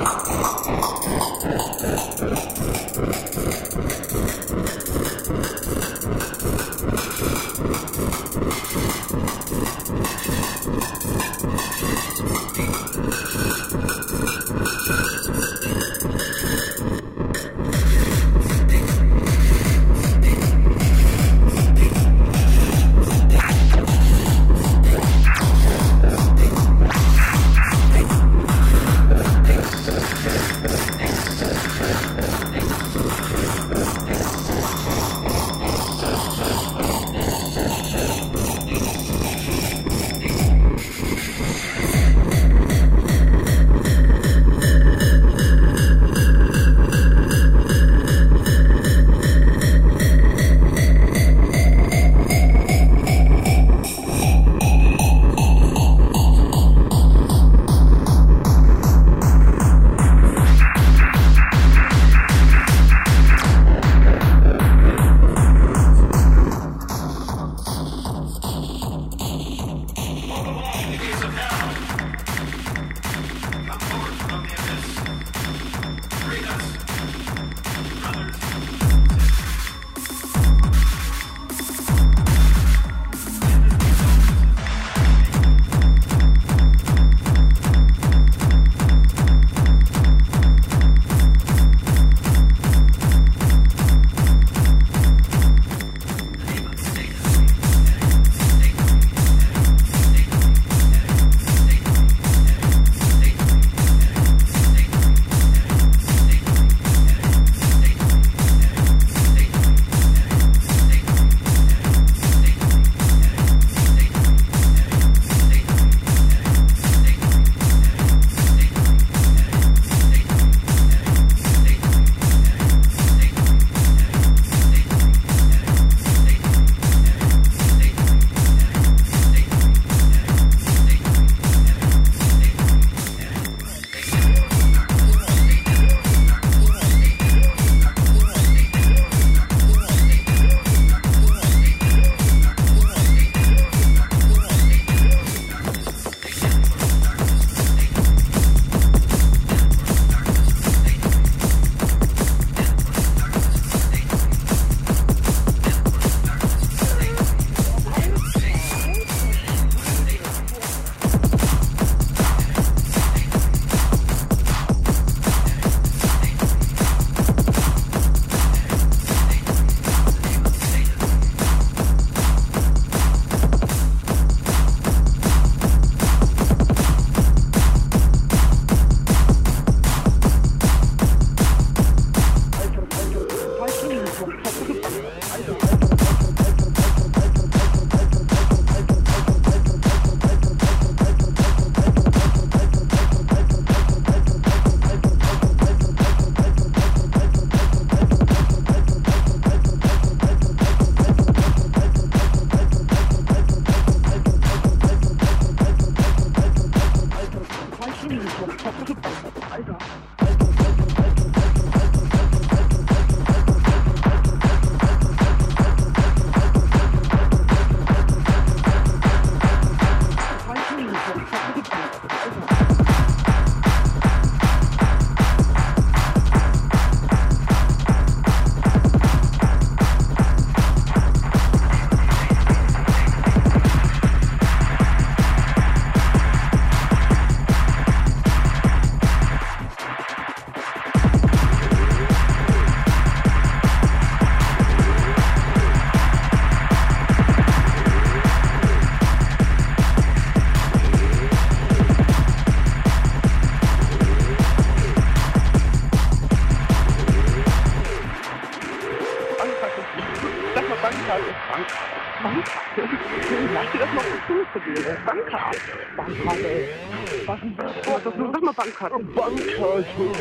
ハハハハ。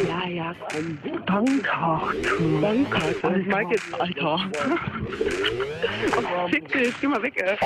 Ja, ja, komm. Bankkarte. Bankkarte. Und Mike jetzt, Alter. oh, fick dich, geh mal weg, ey.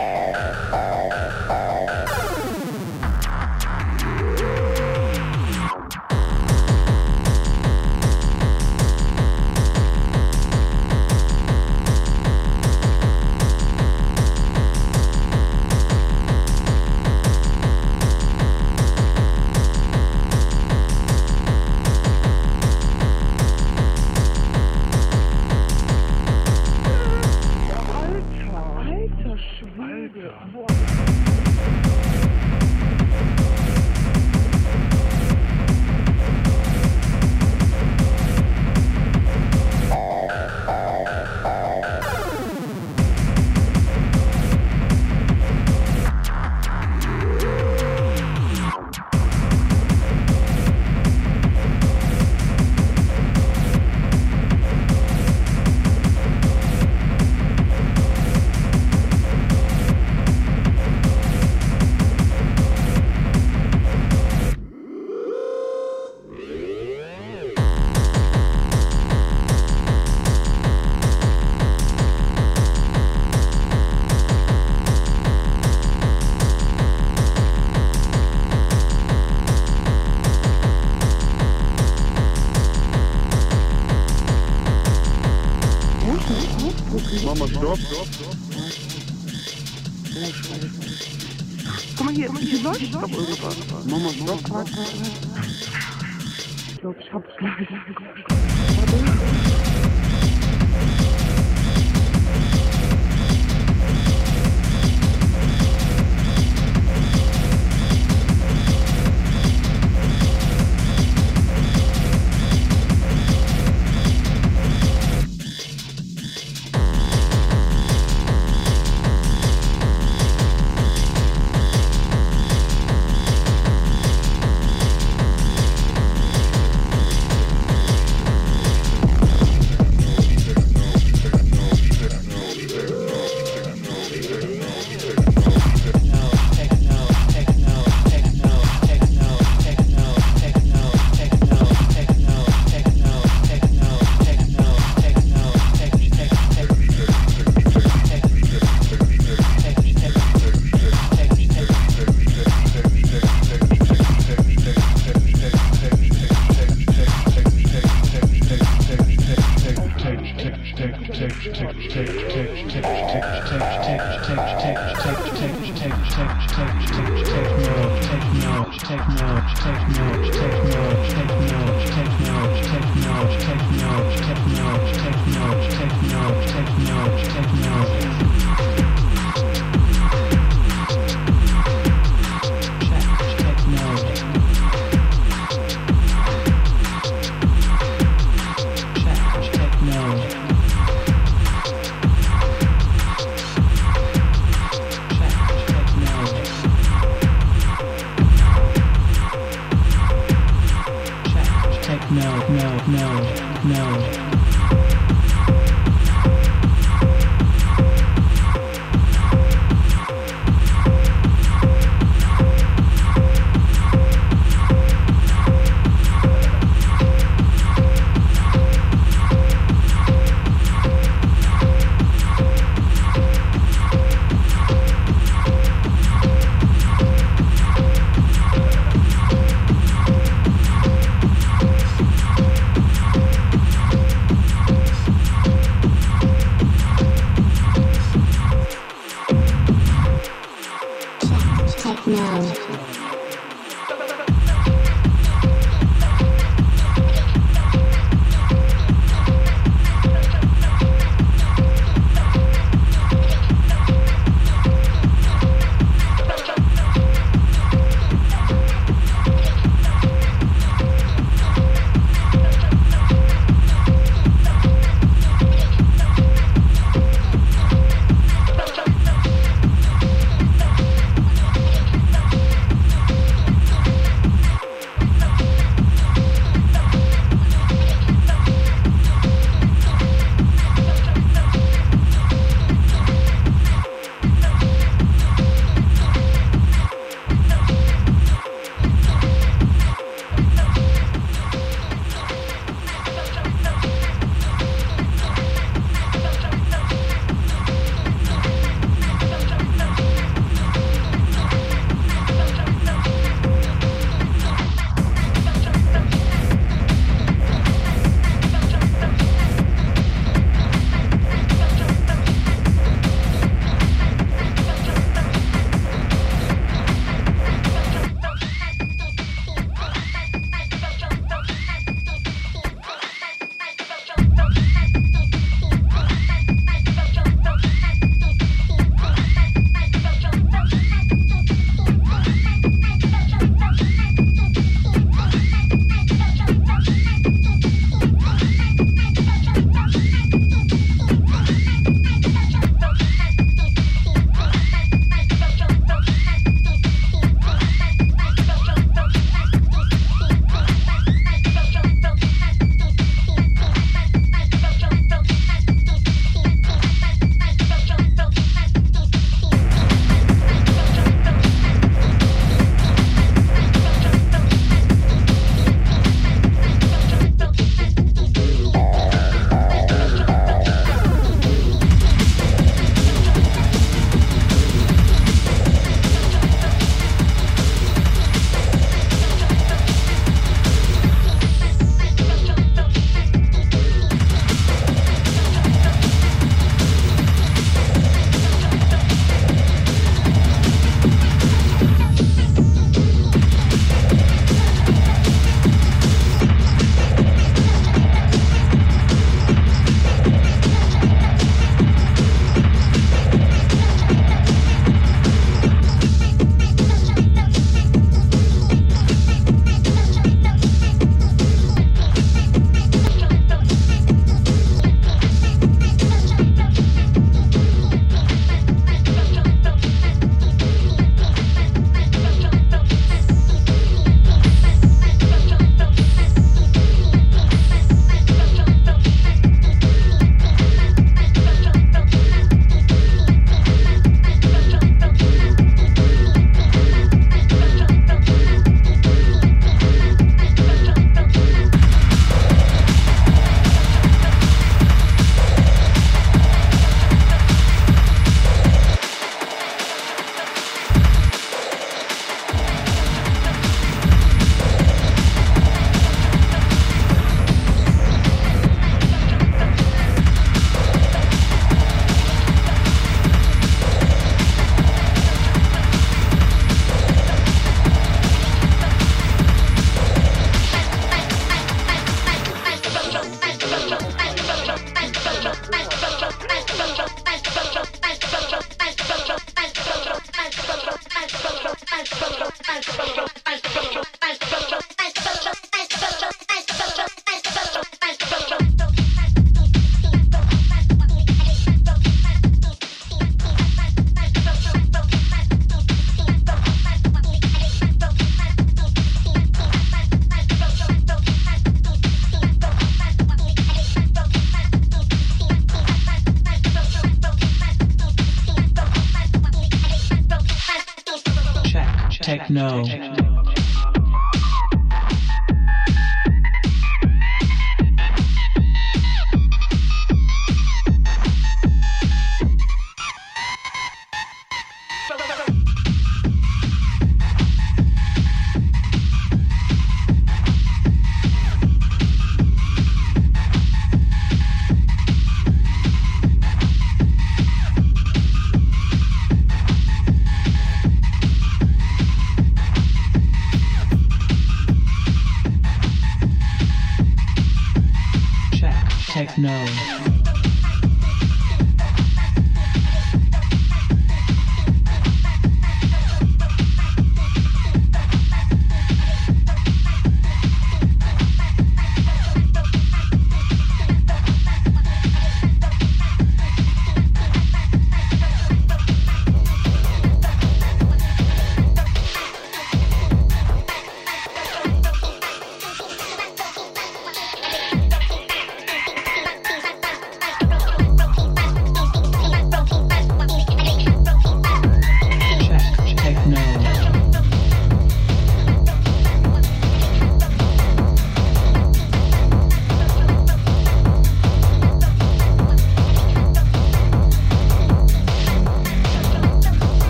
No.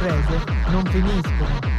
imprese non finiscono.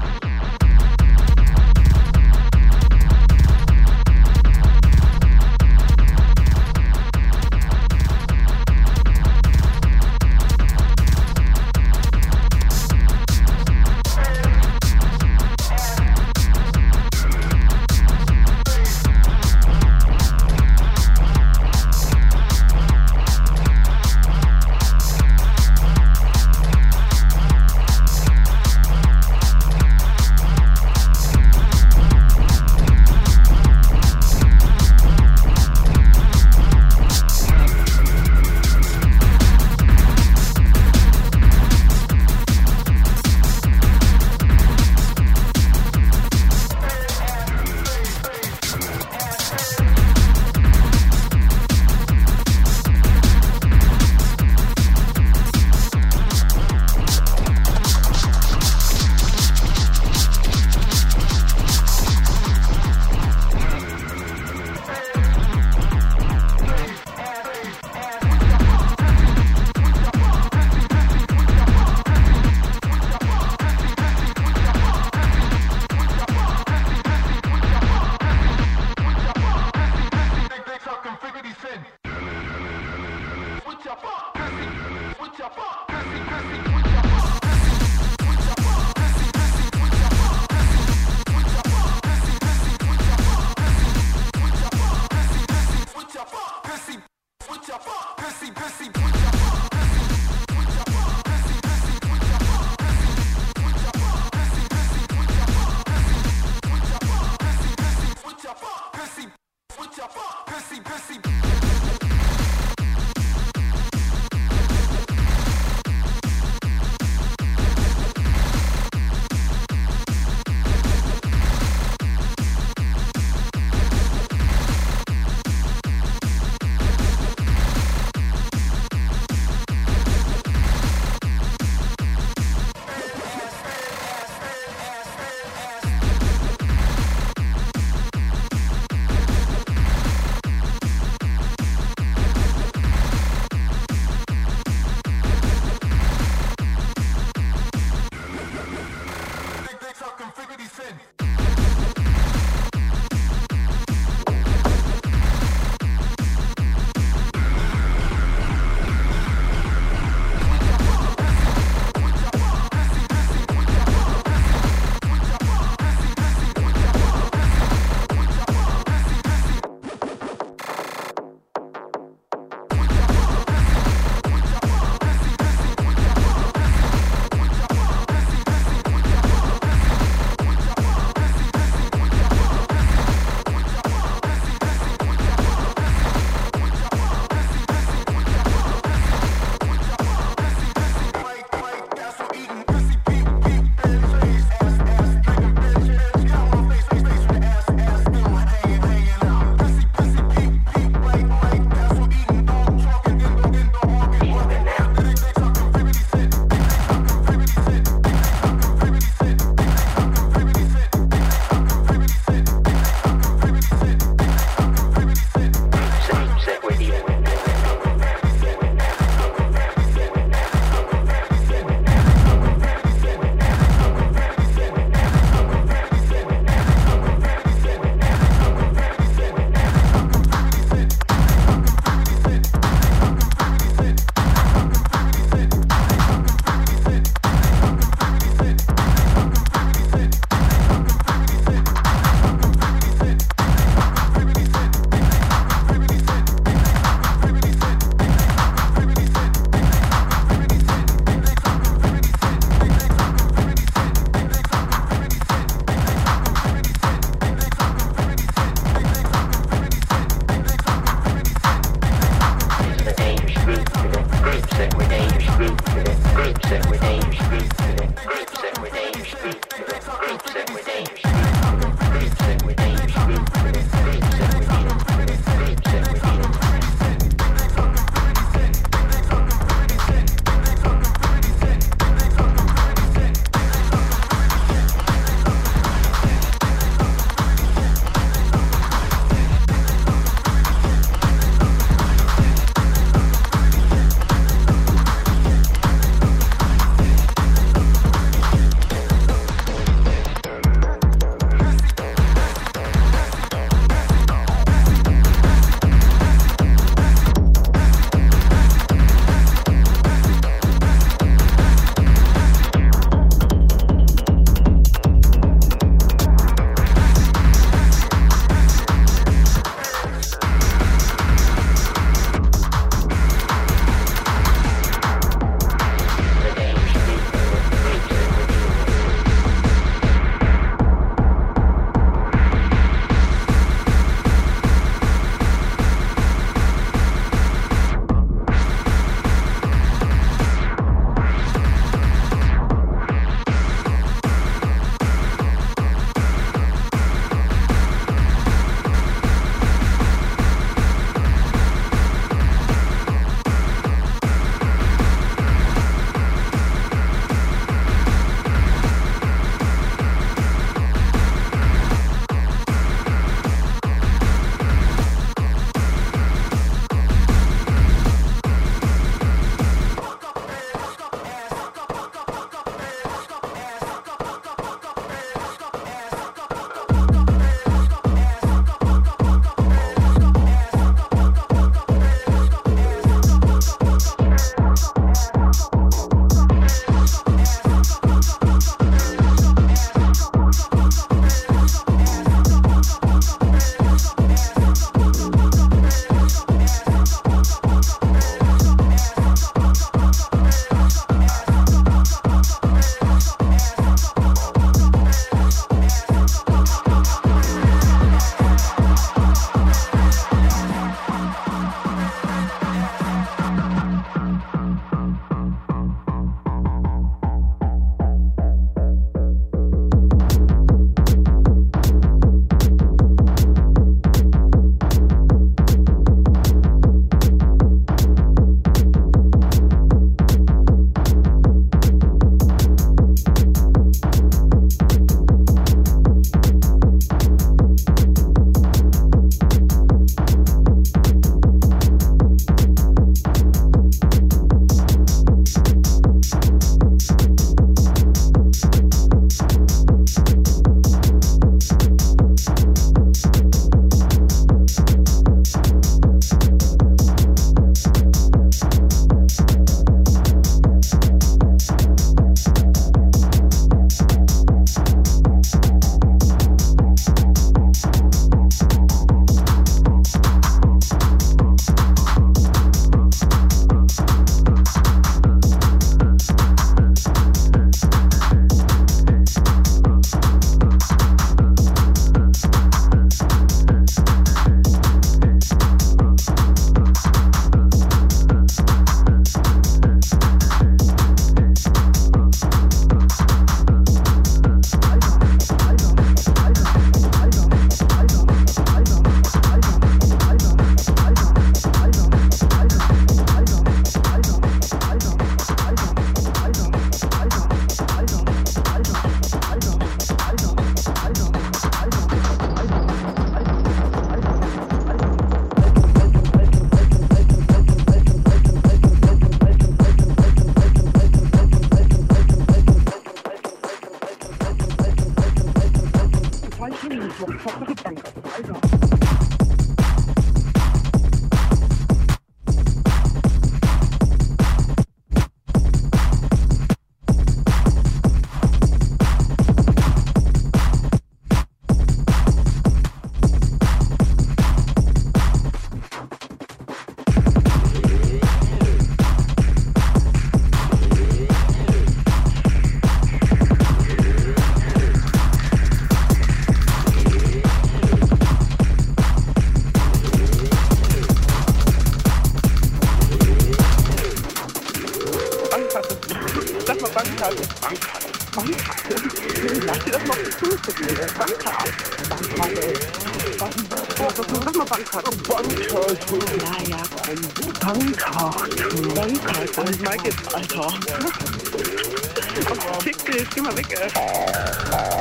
Immer weg, ey.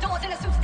doors in a suit.